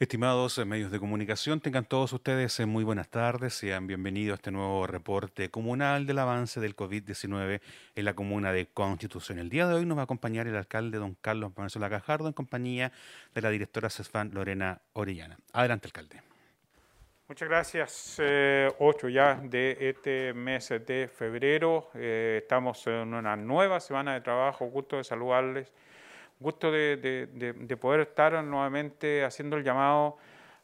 Estimados medios de comunicación, tengan todos ustedes eh, muy buenas tardes. Sean bienvenidos a este nuevo reporte comunal del avance del COVID-19 en la comuna de Constitución. El día de hoy nos va a acompañar el alcalde don Carlos Venezuela Cajardo en compañía de la directora CESFAN Lorena Orellana. Adelante, alcalde. Muchas gracias. Eh, 8 ya de este mes de febrero. Eh, estamos en una nueva semana de trabajo. Gusto de saludarles gusto de, poder estar nuevamente haciendo el llamado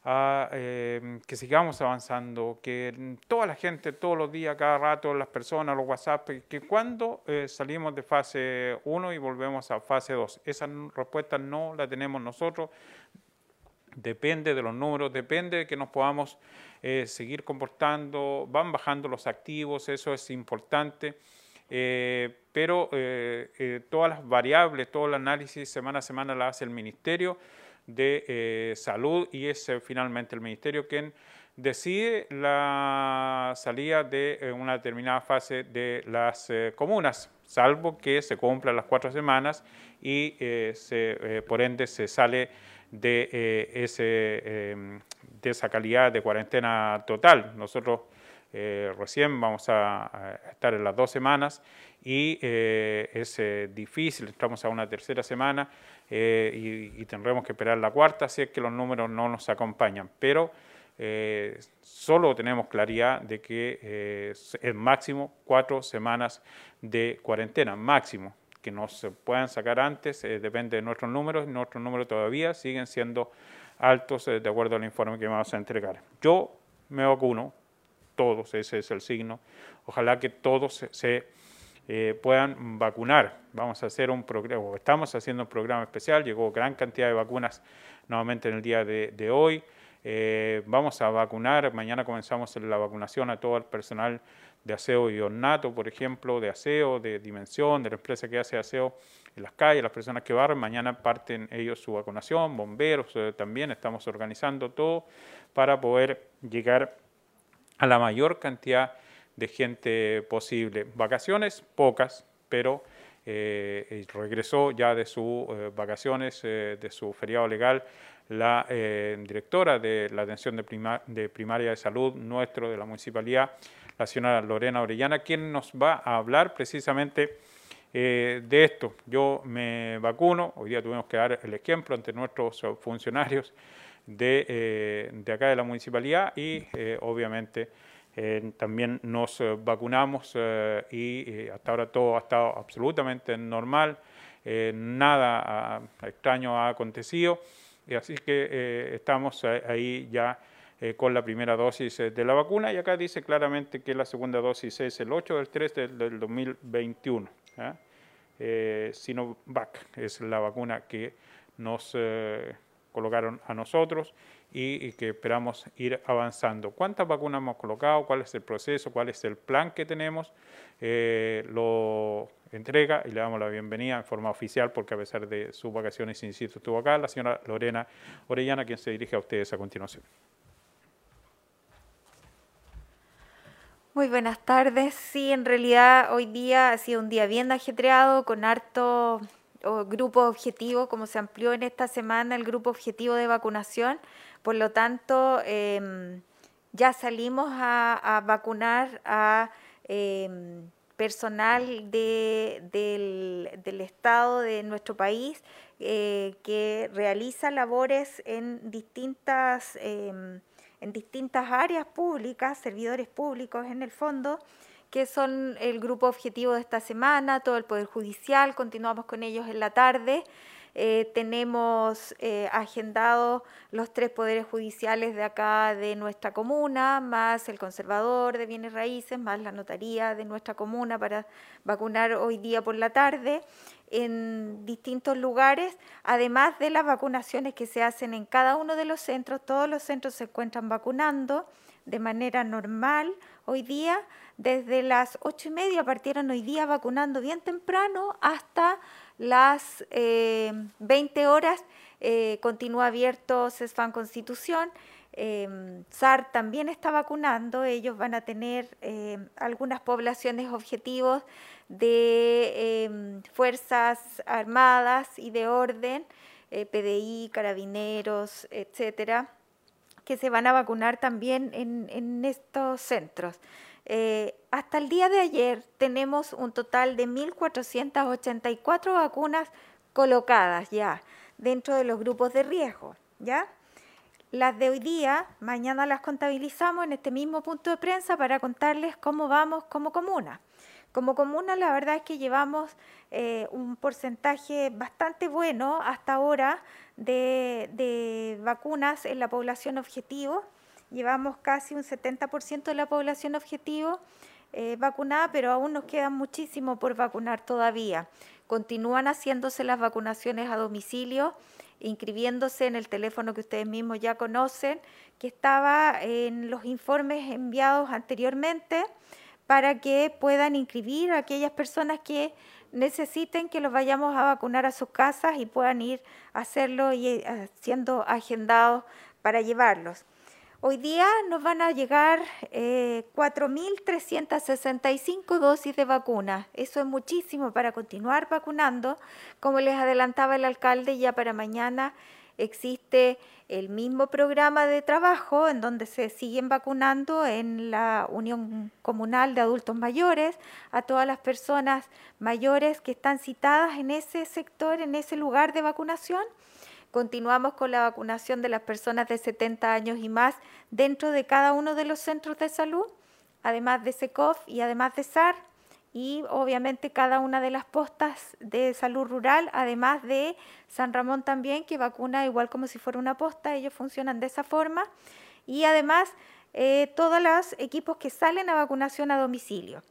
a eh, que sigamos avanzando, que toda la gente, todos los días, cada rato, las personas, los WhatsApp, que cuando eh, salimos de fase 1 y volvemos a fase 2, esa respuesta no la tenemos nosotros, depende de los números, depende de que nos podamos eh, seguir comportando, van bajando los activos, eso es importante. Eh, pero eh, eh, todas las variables, todo el análisis semana a semana la hace el Ministerio de Salud y es finalmente el Ministerio quien decide la salida de una determinada fase de las comunas, salvo que se cumplan las cuatro semanas y se, por ende se sale de, ese, de esa calidad de cuarentena total. Nosotros eh, recién vamos a, estar en las dos semanas y eh, es eh, difícil, estamos a una tercera semana y, tendremos que esperar la cuarta si es que los números no nos acompañan. Pero solo tenemos claridad de que es máximo cuatro semanas de cuarentena, máximo que no se puedan sacar antes, depende de nuestros números, nuestros números todavía siguen siendo altos de acuerdo al informe que vamos a entregar. Yo me vacuno, todos, ese es el signo. Ojalá que todos se, eh, puedan vacunar. Vamos a hacer un programa, estamos haciendo un programa especial, llegó gran cantidad de vacunas nuevamente en el día de, hoy. Eh, vamos a vacunar, mañana comenzamos la vacunación a todo el personal de aseo y ornato, por ejemplo, de aseo, de dimensión, de la empresa que hace aseo en las calles, las personas que barren, mañana parten ellos su vacunación, bomberos eh, también, estamos organizando todo para poder llegar a la mayor cantidad de gente posible. Vacaciones, pocas, pero eh, regresó ya de sus eh, vacaciones, eh, de su feriado legal, la directora de la atención de, de, primaria de salud nuestro de la municipalidad, la señora Lorena Orellana, quien nos va a hablar precisamente de esto. Yo me vacuno, hoy día tuvimos que dar el ejemplo ante nuestros funcionarios de, de acá de la municipalidad y obviamente eh, también nos eh, vacunamos eh, y hasta ahora todo ha estado absolutamente normal, nada ah, extraño ha acontecido, y así que estamos ahí ya con la primera dosis de la vacuna y acá dice claramente que la segunda dosis es el 8 del 3 del, del 2021. Sinovac es la vacuna que nos colocaron a nosotros y, que esperamos ir avanzando. ¿Cuántas vacunas hemos colocado? ¿Cuál es el proceso? ¿Cuál es el plan que tenemos? Eh, lo entrega y le damos la bienvenida en forma oficial porque a pesar de sus vacaciones, insisto, estuvo acá la señora Lorena Orellana, quien se dirige a ustedes a continuación. Muy buenas tardes. Sí, en realidad hoy día ha sido un día bien ajetreado, con harto grupo objetivo, como se amplió en esta semana el grupo objetivo de vacunación. Por lo tanto, em, ya salimos a, vacunar a em, personal del, Estado de nuestro país eh, que realiza labores en distintas, em, en distintas áreas públicas, servidores públicos en el fondo que son el grupo objetivo de esta semana, todo el Poder Judicial, continuamos con ellos en la tarde. Eh, tenemos eh, agendados los tres poderes judiciales de acá de nuestra comuna, más el conservador de bienes raíces, más la notaría de nuestra comuna para vacunar hoy día por la tarde en distintos lugares, además de las vacunaciones que se hacen en cada uno de los centros. Todos los centros se encuentran vacunando de manera normal hoy día desde las ocho y media partieron hoy día vacunando bien temprano hasta las 20 eh, horas. Eh, continúa abierto CESFAN Constitución. Eh, SAR también está vacunando. Ellos van a tener algunas poblaciones objetivos de Fuerzas Armadas y de orden. eh, PDI, carabineros, etcétera, que se van a vacunar también en, estos centros. Eh, hasta el día de ayer tenemos un total de 1.484 vacunas colocadas ya dentro de los grupos de riesgo, ¿ya? Las de hoy día, mañana las contabilizamos en este mismo punto de prensa para contarles cómo vamos como comuna. Como comuna, la verdad es que llevamos eh, un porcentaje bastante bueno hasta ahora de, vacunas en la población objetivo. Llevamos casi un 70% de la población objetivo eh, vacunada, pero aún nos queda muchísimo por vacunar todavía. Continúan haciéndose las vacunaciones a domicilio inscribiéndose en el teléfono que ustedes mismos ya conocen, que estaba en los informes enviados anteriormente para que puedan inscribir a aquellas personas que necesiten que los vayamos a vacunar a sus casas y puedan ir a hacerlo y eh, siendo agendados para llevarlos. Hoy día nos van a llegar eh, 4.365 dosis de vacuna. Eso es muchísimo para continuar vacunando. Como les adelantaba el alcalde, ya para mañana existe el mismo programa de trabajo en donde se siguen vacunando en la Unión Comunal de Adultos Mayores a todas las personas mayores que están citadas en ese sector, en ese lugar de vacunación. Continuamos con la vacunación de las personas de 70 años y más dentro de cada uno de los centros de salud, además de SECOF y además de SAR, y obviamente cada una de las postas de salud rural, además de San Ramón también, que vacuna igual como si fuera una posta, ellos funcionan de esa forma, y además eh, todos los equipos que salen a vacunación a domicilio.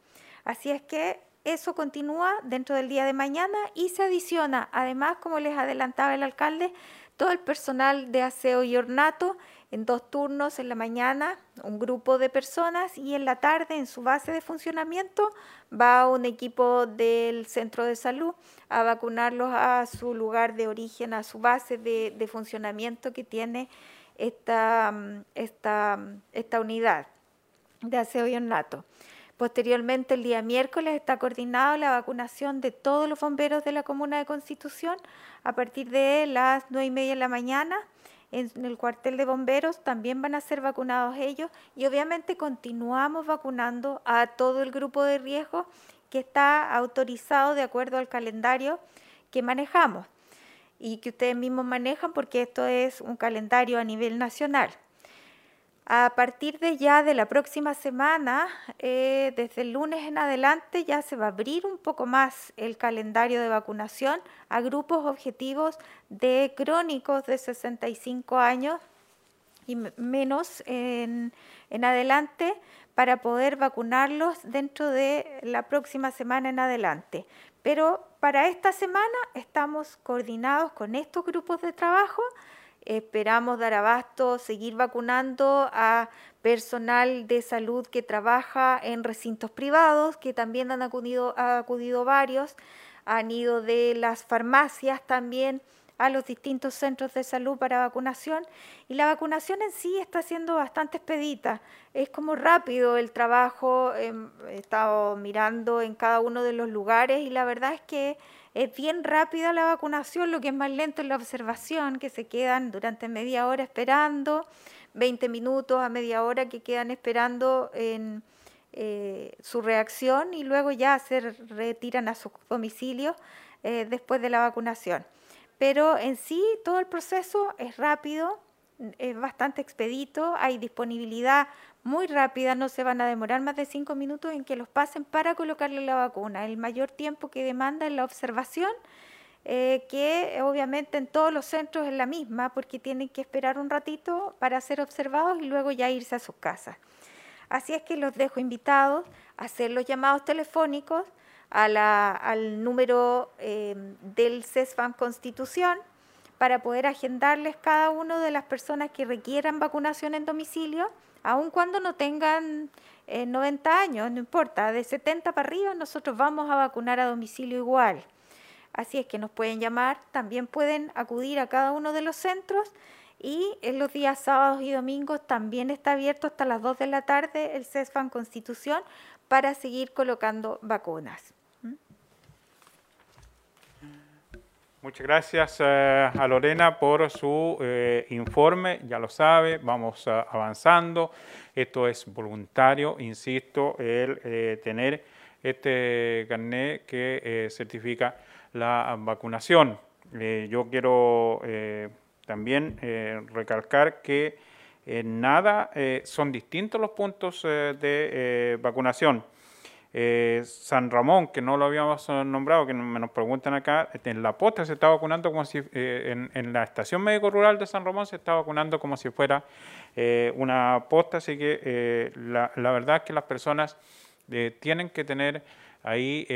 Así es que eso continúa dentro del día de mañana y se adiciona, además, como les adelantaba el alcalde, todo el personal de aseo y ornato en dos turnos en la mañana, un grupo de personas y en la tarde en su base de funcionamiento va un equipo del centro de salud a vacunarlos a su lugar de origen, a su base de, de funcionamiento que tiene esta, esta, esta unidad de aseo y ornato. Posteriormente, el día miércoles, está coordinada la vacunación de todos los bomberos de la Comuna de Constitución a partir de las nueve y media de la mañana. En el cuartel de bomberos también van a ser vacunados ellos y obviamente continuamos vacunando a todo el grupo de riesgo que está autorizado de acuerdo al calendario que manejamos y que ustedes mismos manejan porque esto es un calendario a nivel nacional. A partir de ya de la próxima semana, eh, desde el lunes en adelante, ya se va a abrir un poco más el calendario de vacunación a grupos objetivos de crónicos de 65 años y menos en, en adelante para poder vacunarlos dentro de la próxima semana en adelante. Pero para esta semana estamos coordinados con estos grupos de trabajo Esperamos dar abasto, seguir vacunando a personal de salud que trabaja en recintos privados, que también han acudido, acudido varios, han ido de las farmacias también a los distintos centros de salud para vacunación y la vacunación en sí está siendo bastante expedita. Es como rápido el trabajo, em, he estado mirando en cada uno de los lugares y la verdad es que es bien rápida la vacunación, lo que es más lento es la observación, que se quedan durante media hora esperando, 20 minutos a media hora que quedan esperando en eh, su reacción y luego ya se retiran a sus domicilios eh, después de la vacunación. Pero en sí todo el proceso es rápido, es bastante expedito, hay disponibilidad muy rápida, no se van a demorar más de cinco minutos en que los pasen para colocarle la vacuna. El mayor tiempo que demanda es la observación, eh, que obviamente en todos los centros es la misma, porque tienen que esperar un ratito para ser observados y luego ya irse a sus casas. Así es que los dejo invitados a hacer los llamados telefónicos al número eh, del CESFAM Constitución para poder agendarles cada una de las personas que requieran vacunación en domicilio aun cuando no tengan 90 eh, años, no importa, de 70 para arriba nosotros vamos a vacunar a domicilio igual. Así es que nos pueden llamar, también pueden acudir a cada uno de los centros y en los días sábados y domingos también está abierto hasta las 2 de la tarde el CESFAN Constitución para seguir colocando vacunas. Muchas gracias eh, a Lorena por su eh, informe, ya lo sabe, vamos uh, avanzando. Esto es voluntario, insisto, el eh, tener este carnet que certifica la vacunación. yo quiero también recalcar que nada son distintos los puntos de vacunación. Eh, San Ramón, que no lo habíamos nombrado, que me nos preguntan acá, este, en la posta se está vacunando como si, eh, en, la estación médico rural de San Ramón se está vacunando como si fuera eh, una posta, así que la, la, verdad es que las personas tienen que tener ahí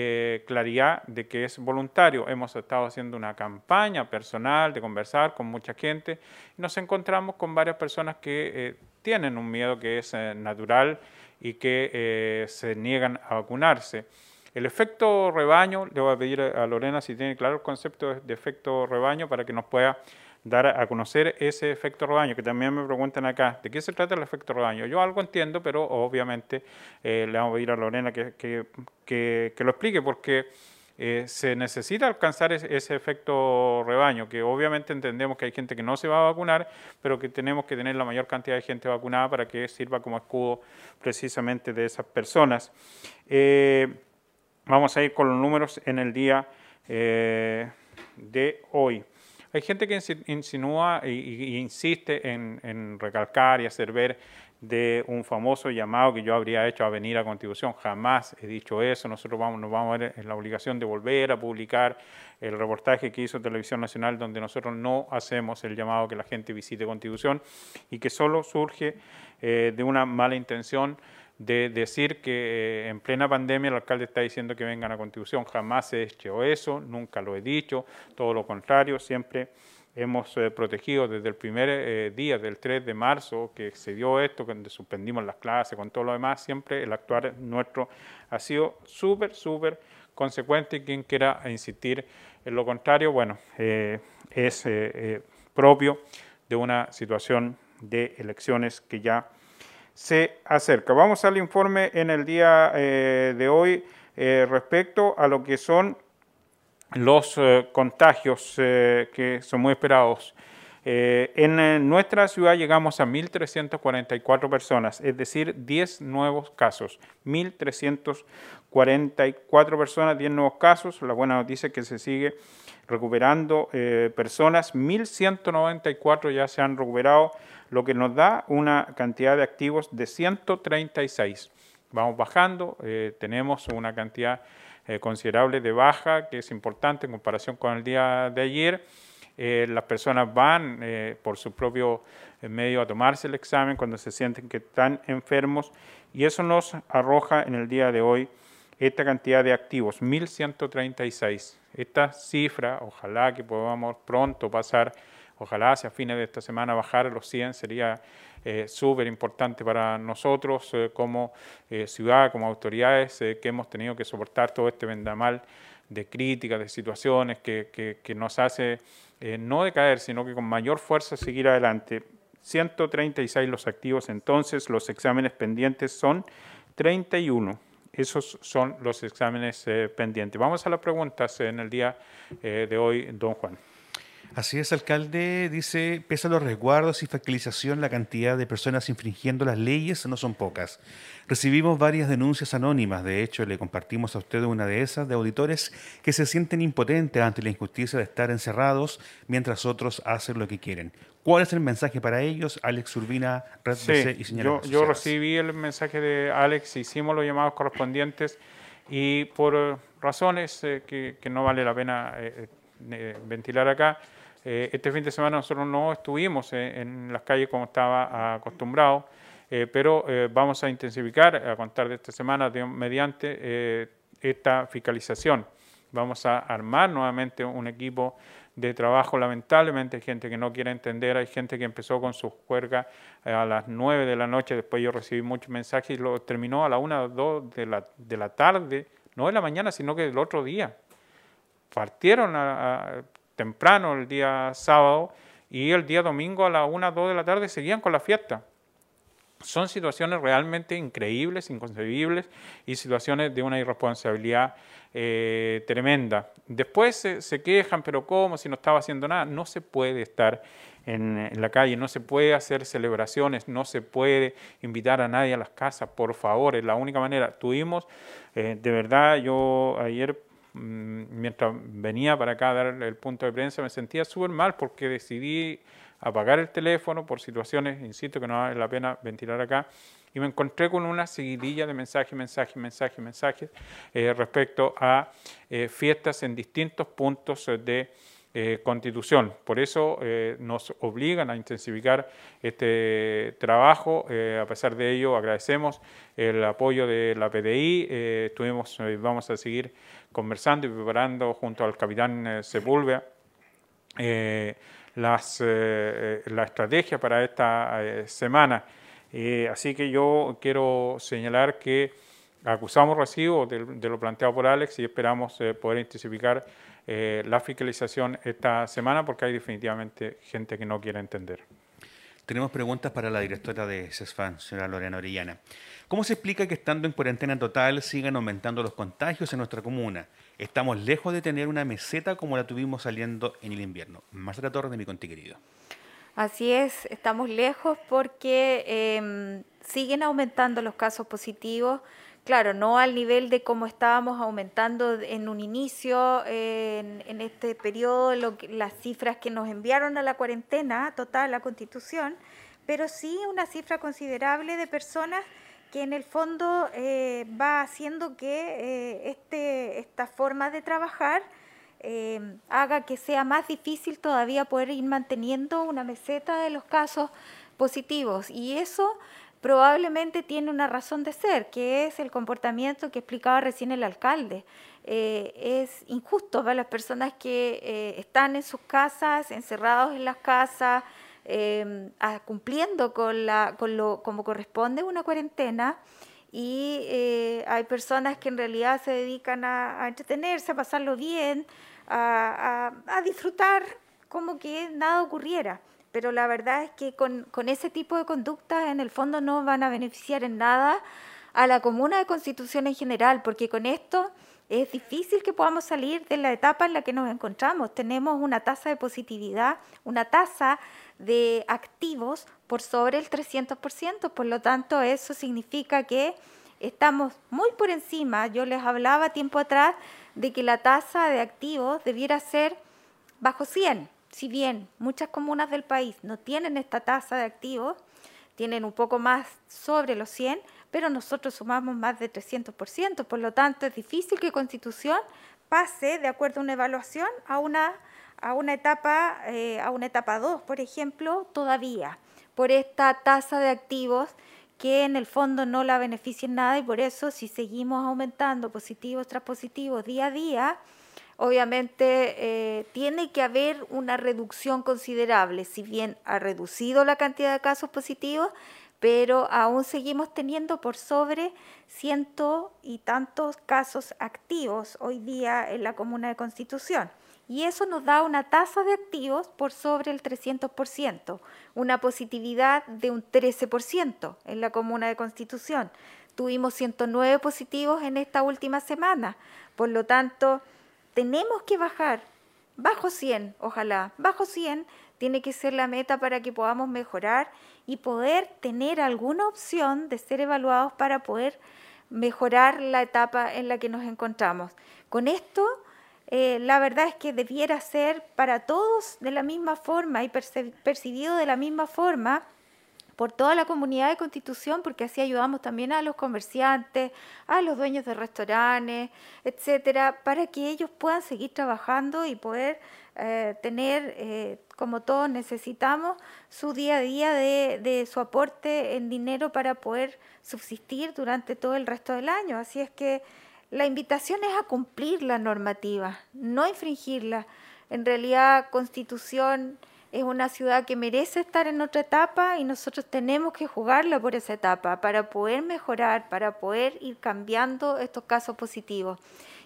claridad de que es voluntario. Hemos estado haciendo una campaña personal de conversar con mucha gente y nos encontramos con varias personas que tienen un miedo que es natural y que eh, se niegan a vacunarse. El efecto rebaño, le voy a pedir a Lorena si tiene claro el concepto de efecto rebaño para que nos pueda dar a conocer ese efecto rebaño, que también me preguntan acá, ¿de qué se trata el efecto rebaño? Yo algo entiendo, pero obviamente eh, le vamos a pedir a Lorena que, que, que, que lo explique, porque eh, se necesita alcanzar ese, efecto rebaño, que obviamente entendemos que hay gente que no se va a vacunar, pero que tenemos que tener la mayor cantidad de gente vacunada para que sirva como escudo precisamente de esas personas. Eh, vamos a ir con los números en el día eh, de hoy. Hay gente que insinúa y, insiste en, recalcar y hacer ver de un famoso llamado que yo habría hecho a venir a Constitución. Jamás he dicho eso. Nosotros vamos, nos vamos a ver en la obligación de volver a publicar el reportaje que hizo Televisión Nacional, donde nosotros no hacemos el llamado que la gente visite Constitución y que solo surge eh, de una mala intención de decir que eh, en plena pandemia el alcalde está diciendo que vengan a Constitución. Jamás he hecho eso, nunca lo he dicho, todo lo contrario, siempre hemos eh, protegido desde el primer eh, día del 3 de marzo que se dio esto, cuando suspendimos las clases, con todo lo demás, siempre el actuar nuestro ha sido súper, súper consecuente y quien quiera insistir en lo contrario, bueno, es propio de una situación de elecciones que ya se acerca. Vamos al informe en el día de hoy respecto a lo que son los eh, contagios eh, que son muy esperados. Eh, en nuestra ciudad llegamos a 1.344 personas, es decir, 10 nuevos casos. 1.344 personas, 10 nuevos casos. La buena noticia es que se sigue recuperando personas. 1.194 ya se han recuperado, lo que nos da una cantidad de activos de 136. Vamos bajando, tenemos una cantidad eh, considerable de baja, que es importante en comparación con el día de ayer. Eh, las personas van eh, por su propio medio a tomarse el examen cuando se sienten que están enfermos y eso nos arroja en el día de hoy esta cantidad de activos, 1.136. Esta cifra, ojalá que podamos pronto pasar, ojalá hacia fines de esta semana bajar a los 100, sería eh, súper importante para nosotros eh, como eh, ciudad, como autoridades que hemos tenido que soportar todo este vendamal de críticas, de situaciones que, que, nos hace no decaer, sino que con mayor fuerza seguir adelante. 136 los activos, entonces los exámenes pendientes son 31. Esos son los exámenes pendientes. Vamos a las preguntas en el día de hoy, don Juan. Así es, alcalde. Dice, pese a los resguardos y fiscalización, la cantidad de personas infringiendo las leyes no son pocas. Recibimos varias denuncias anónimas. De hecho, le compartimos a usted una de esas, de auditores que se sienten impotentes ante la injusticia de estar encerrados mientras otros hacen lo que quieren. ¿Cuál es el mensaje para ellos, Alex Urbina, Red sí, y señora yo, yo recibí el mensaje de Alex, hicimos los llamados correspondientes y por razones eh, que, no vale la pena eh, eh, ventilar acá, eh, este fin de semana nosotros no estuvimos en, las calles como estaba acostumbrado, eh, pero eh, vamos a intensificar a contar de esta semana mediante esta fiscalización. Vamos a armar nuevamente un equipo de trabajo. Lamentablemente hay gente que no quiere entender, hay gente que empezó con su juerga a las 9 de la noche, después yo recibí muchos mensajes y lo terminó a la 1 o 2 de la, de la tarde, no de la mañana, sino que del otro día. Partieron a, temprano el día sábado y el día domingo a las 1, 2 de la tarde seguían con la fiesta. Son situaciones realmente increíbles, inconcebibles y situaciones de una irresponsabilidad eh, tremenda. Después se, quejan, pero ¿cómo? Si no estaba haciendo nada. No se puede estar en, la calle, no se puede hacer celebraciones, no se puede invitar a nadie a las casas, por favor, es la única manera. Tuvimos, eh, de verdad, yo ayer mientras venía para acá a dar el punto de prensa me sentía súper mal porque decidí apagar el teléfono por situaciones, insisto, que no vale la pena ventilar acá, y me encontré con una seguidilla de mensajes, mensajes, mensajes, mensajes eh, respecto a eh, fiestas en distintos puntos de eh, constitución. Por eso nos obligan a intensificar este trabajo. a pesar de ello, agradecemos el apoyo de la PDI. estuvimos, vamos a seguir conversando y preparando junto al capitán Sepúlveda las, eh, la estrategia para esta eh, semana. Eh, así que yo quiero señalar que acusamos recibo de, lo planteado por Alex y esperamos poder intensificar la fiscalización esta semana porque hay definitivamente gente que no quiere entender. Tenemos preguntas para la directora de CESFAN, señora Lorena Orellana. ¿Cómo se explica que estando en cuarentena total sigan aumentando los contagios en nuestra comuna? Estamos lejos de tener una meseta como la tuvimos saliendo en el invierno. Más de la torre de mi conti querido. Así es, estamos lejos porque em, siguen aumentando los casos positivos. Claro, no al nivel de cómo estábamos aumentando en un inicio, en, este periodo, las cifras que nos enviaron a la cuarentena total, la constitución, pero sí una cifra considerable de personas que en el fondo eh, va haciendo que eh, este, esta forma de trabajar eh, haga que sea más difícil todavía poder ir manteniendo una meseta de los casos positivos. Y eso probablemente tiene una razón de ser, que es el comportamiento que explicaba recién el alcalde. es injusto para las personas que están en sus casas, encerrados en las casas, Em, cumpliendo con, lo como corresponde una cuarentena y eh, hay personas que en realidad se dedican a, entretenerse, a pasarlo bien, a, disfrutar como que nada ocurriera. Pero la verdad es que con, con ese tipo de conductas en el fondo no van a beneficiar en nada a la comuna de constitución en general, porque con esto es difícil que podamos salir de la etapa en la que nos encontramos. Tenemos una tasa de positividad, una tasa de activos por sobre el 300%, por lo tanto eso significa que estamos muy por encima. Yo les hablaba tiempo atrás de que la tasa de activos debiera ser bajo 100. Si bien muchas comunas del país no tienen esta tasa de activos, tienen un poco más sobre los 100, pero nosotros sumamos más de 300%, por lo tanto es difícil que Constitución pase, de acuerdo a una evaluación, a una a una etapa, eh, a una etapa 2, por ejemplo, todavía, por esta tasa de activos que en el fondo no la beneficia nada y por eso si seguimos aumentando positivos tras positivos día a día, obviamente eh, tiene que haber una reducción considerable, si bien ha reducido la cantidad de casos positivos, pero aún seguimos teniendo por sobre ciento y tantos casos activos hoy día en la comuna de Constitución y eso nos da una tasa de activos por sobre el 300%, una positividad de un 13% en la comuna de Constitución. Tuvimos 109 positivos en esta última semana, por lo tanto, tenemos que bajar bajo 100, ojalá, bajo 100 tiene que ser la meta para que podamos mejorar y poder tener alguna opción de ser evaluados para poder mejorar la etapa en la que nos encontramos. Con esto eh, la verdad es que debiera ser para todos de la misma forma y percibido de la misma forma por toda la comunidad de Constitución, porque así ayudamos también a los comerciantes, a los dueños de restaurantes, etcétera, para que ellos puedan seguir trabajando y poder eh, tener, eh, como todos necesitamos, su día a día de, de su aporte en dinero para poder subsistir durante todo el resto del año. Así es que la invitación es a cumplir la normativa, no infringirla. En realidad, Constitución es una ciudad que merece estar en otra etapa y nosotros tenemos que jugarla por esa etapa para poder mejorar, para poder ir cambiando estos casos positivos.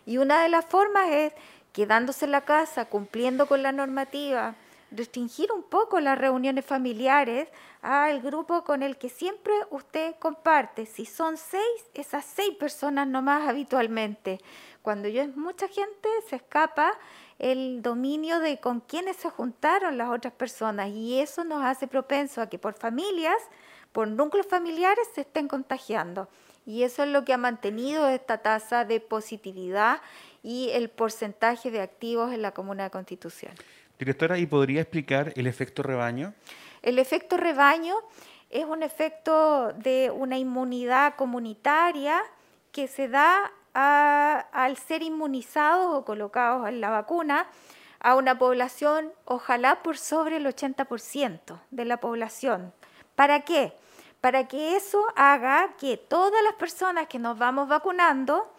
Y una de las formas es quedándose en la casa, cumpliendo con la normativa, restringir un poco las reuniones familiares al grupo con el que siempre usted comparte. Si son seis, esas seis personas nomás habitualmente. Cuando yo es mucha gente, se escapa el dominio de con quiénes se juntaron las otras personas y eso nos hace propenso a que por familias, por núcleos familiares se estén contagiando. Y eso es lo que ha mantenido esta tasa de positividad y el porcentaje de activos en la Comuna de Constitución. Directora, ¿y podría explicar el efecto rebaño? El efecto rebaño es un efecto de una inmunidad comunitaria que se da al ser inmunizados o colocados en la vacuna a una población, ojalá por sobre el 80% de la población. ¿Para qué? Para que eso haga que todas las personas que nos vamos vacunando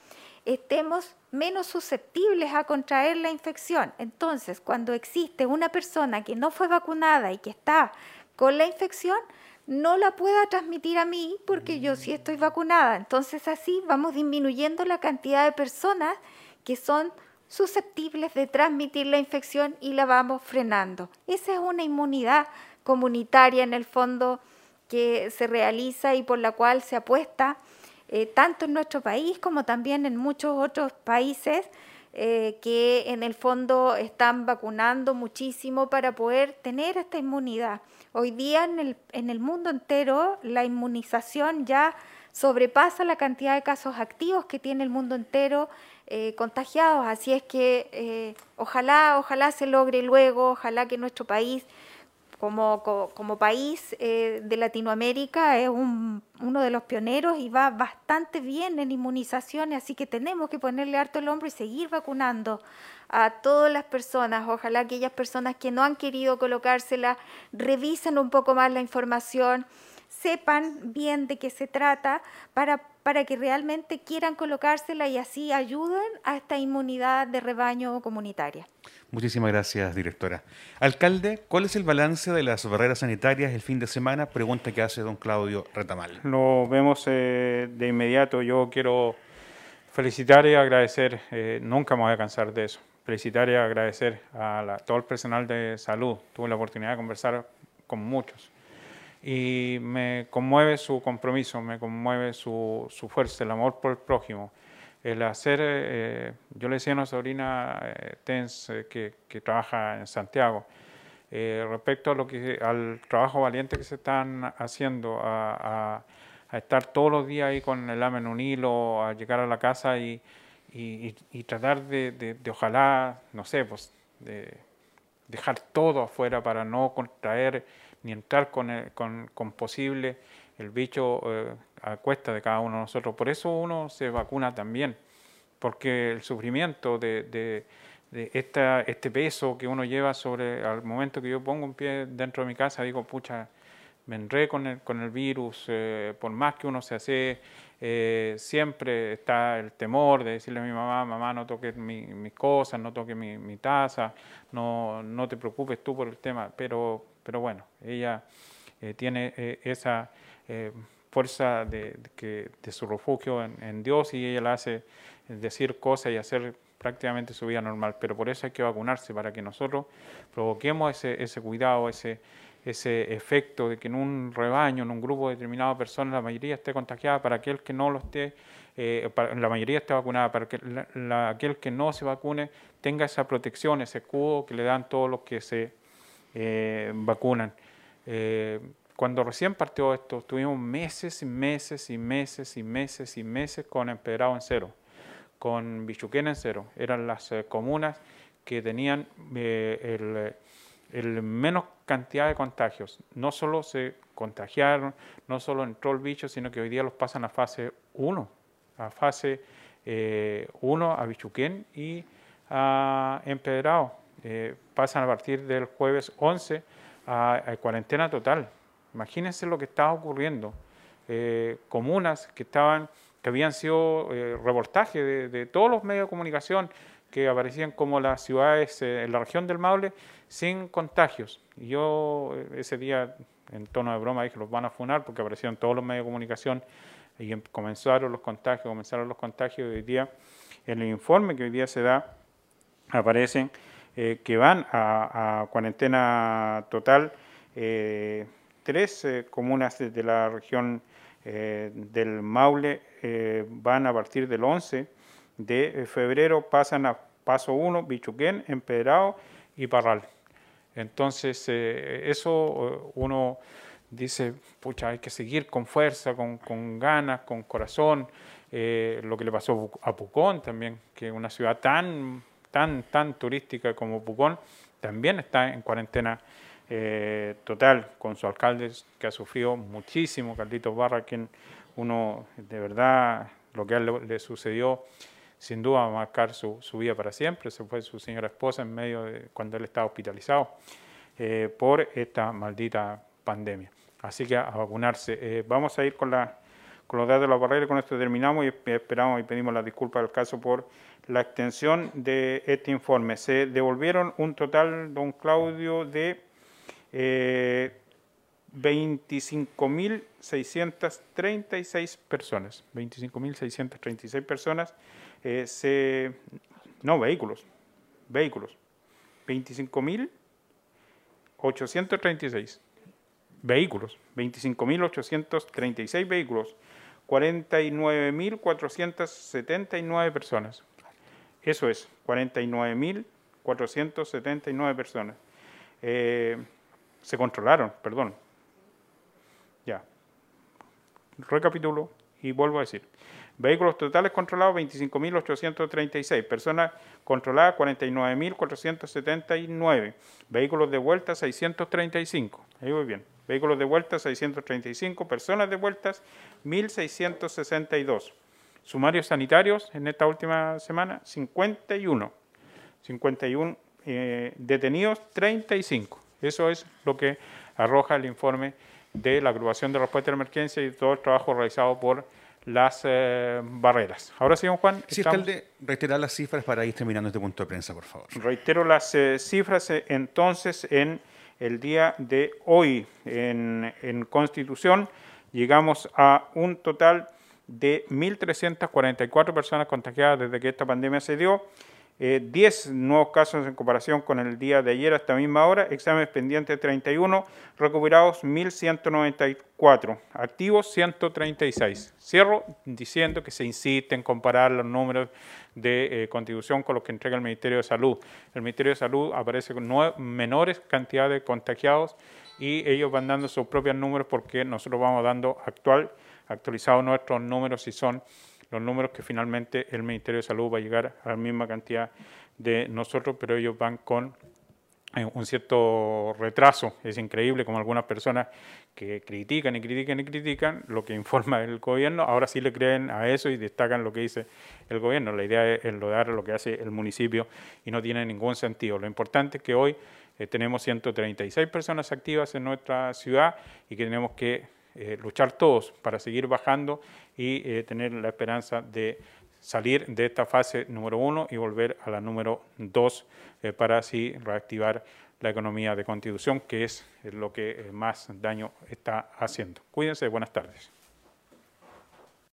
estemos menos susceptibles a contraer la infección. Entonces, cuando existe una persona que no fue vacunada y que está con la infección, no la pueda transmitir a mí porque yo sí estoy vacunada. Entonces así vamos disminuyendo la cantidad de personas que son susceptibles de transmitir la infección y la vamos frenando. Esa es una inmunidad comunitaria en el fondo que se realiza y por la cual se apuesta eh, tanto en nuestro país como también en muchos otros países eh, que en el fondo están vacunando muchísimo para poder tener esta inmunidad. Hoy día en el, en el mundo entero la inmunización ya sobrepasa la cantidad de casos activos que tiene el mundo entero eh, contagiados. Así es que eh, ojalá, ojalá se logre luego, ojalá que nuestro país como, como, país eh, de Latinoamérica es un, uno de los pioneros y va bastante bien en inmunizaciones, así que tenemos que ponerle harto el hombro y seguir vacunando a todas las personas. Ojalá aquellas personas que no han querido colocársela revisen un poco más la información, sepan bien de qué se trata para, para que realmente quieran colocársela y así ayuden a esta inmunidad de rebaño comunitaria. Muchísimas gracias, directora. Alcalde, ¿cuál es el balance de las barreras sanitarias el fin de semana? Pregunta que hace don Claudio Retamal. Lo vemos eh, de inmediato. Yo quiero felicitar y agradecer, eh, nunca me voy a cansar de eso, felicitar y agradecer a todo el personal de salud. Tuve la oportunidad de conversar con muchos y me conmueve su compromiso, me conmueve su, su fuerza, el amor por el prójimo. El hacer, eh, yo le decía a una sobrina eh, Tens eh, que, que, trabaja en Santiago, respecto a lo que, al trabajo valiente que se están haciendo, a, a, estar todos los días ahí con el AMEN un hilo, a llegar a la casa y, y, y tratar de, de, de, ojalá, no sé, pues de dejar todo afuera para no contraer ni entrar con, con, con posible el bicho eh, a cuesta de cada uno de nosotros. Por eso uno se vacuna también, porque el sufrimiento de, de, esta, este peso que uno lleva sobre, al momento que yo pongo un pie dentro de mi casa, digo, pucha, me enré con el, con el virus, eh, por más que uno se hace, eh, siempre está el temor de decirle a mi mamá, mamá, no toques mis cosas, no toques mi, mi, taza, no, no te preocupes tú por el tema, pero, pero bueno, ella tiene esa eh, fuerza de, que, de, su refugio en, Dios y ella la hace decir cosas y hacer prácticamente su vida normal. Pero por eso hay que vacunarse, para que nosotros provoquemos ese, ese cuidado, ese, ese efecto de que en un rebaño, en un grupo determinado de personas, la mayoría esté contagiada, para aquel que no lo esté, eh, la mayoría esté vacunada, para que aquel que no se vacune tenga esa protección, ese escudo que le dan todos los que se eh, vacunan. Eh, cuando recién partió esto, tuvimos meses y meses y meses y meses y meses con Empedrado en cero, con Bichuquén en cero. Eran las eh, comunas que tenían el, menos cantidad de contagios. No solo se contagiaron, no solo entró el bicho, sino que hoy día los pasan a fase 1, a fase 1 eh, a Bichuquén y a Empedrado. Pasan a partir del jueves 11 a cuarentena total. Imagínense lo que estaba ocurriendo. Eh, comunas que estaban, que habían sido eh, reportaje de, todos los medios de comunicación que aparecían como las ciudades eh, en la región del Maule sin contagios. Y yo ese día, en tono de broma, dije, los van a funar porque aparecieron todos los medios de comunicación y em, comenzaron los contagios, comenzaron los contagios. hoy día, en el informe que hoy día se da, aparecen que van a, cuarentena total, tres comunas de la región del Maule van a partir del 11 de febrero, pasan a paso 1, Bichuquén, Empedrado y Parral. Entonces, eso uno dice, pucha, hay que seguir con fuerza, con, con ganas, con corazón. Eh, lo que le pasó a Pucón también, que una ciudad tan, tan, tan turística como Pucón, también está en cuarentena eh, total, con su alcalde que ha sufrido muchísimo, Carlitos Barra, quien uno de verdad, lo que le, sucedió, sin duda va a marcar su, su, vida para siempre. Se fue su señora esposa en medio de cuando él estaba hospitalizado eh, por esta maldita pandemia. Así que a vacunarse. Eh, vamos a ir con, la, con los datos de la barrera, con esto terminamos y esperamos y pedimos la disculpa del caso por la extensión de este informe. Se devolvieron un total, don Claudio, de eh, 25.636 personas. 25.636 personas, eh, se, no vehículos, vehículos. 25.836 vehículos, 25.836 vehículos, 49.479 personas. Eso es, 49.479 personas. Eh, se controlaron, perdón. Ya. Recapitulo y vuelvo a decir. Vehículos totales controlados 25.836. Personas controladas 49.479. Vehículos de vuelta 635. Ahí voy bien. Vehículos de vuelta 635, personas de vueltas 1662. Sumarios sanitarios en esta última semana 51. 51 eh, detenidos 35. Eso es lo que arroja el informe de la agrupación de respuesta a la emergencia y todo el trabajo realizado por las eh, barreras. Ahora sí, don Juan. Sí, alcalde, reiterar las cifras para ir terminando este punto de prensa, por favor. Reitero las eh, cifras entonces en el día de hoy en, Constitución llegamos a un total de 1.344 personas contagiadas desde que esta pandemia se dio, 10 eh, nuevos casos en comparación con el día de ayer a esta misma hora, exámenes pendientes 31, recuperados 1.194, activos 136. Cierro diciendo que se insiste en comparar los números de eh, contribución con los que entrega el Ministerio de Salud. El Ministerio de Salud aparece con menores cantidades de contagiados y ellos van dando sus propios números porque nosotros vamos dando actual, actualizados nuestros números y son los números que finalmente el Ministerio de Salud va a llegar a la misma cantidad de nosotros, pero ellos van con eh, un cierto retraso. Es increíble como algunas personas que critican y critican y critican lo que informa el gobierno, ahora sí le creen a eso y destacan lo que dice el gobierno. La idea es enlodar lo que hace el municipio y no tiene ningún sentido. Lo importante es que hoy eh, tenemos 136 personas activas en nuestra ciudad y que tenemos que eh, luchar todos para seguir bajando y eh, tener la esperanza de salir de esta fase número uno y volver a la número dos eh, para así reactivar la economía de constitución, que es lo que más daño está haciendo. Cuídense, buenas tardes.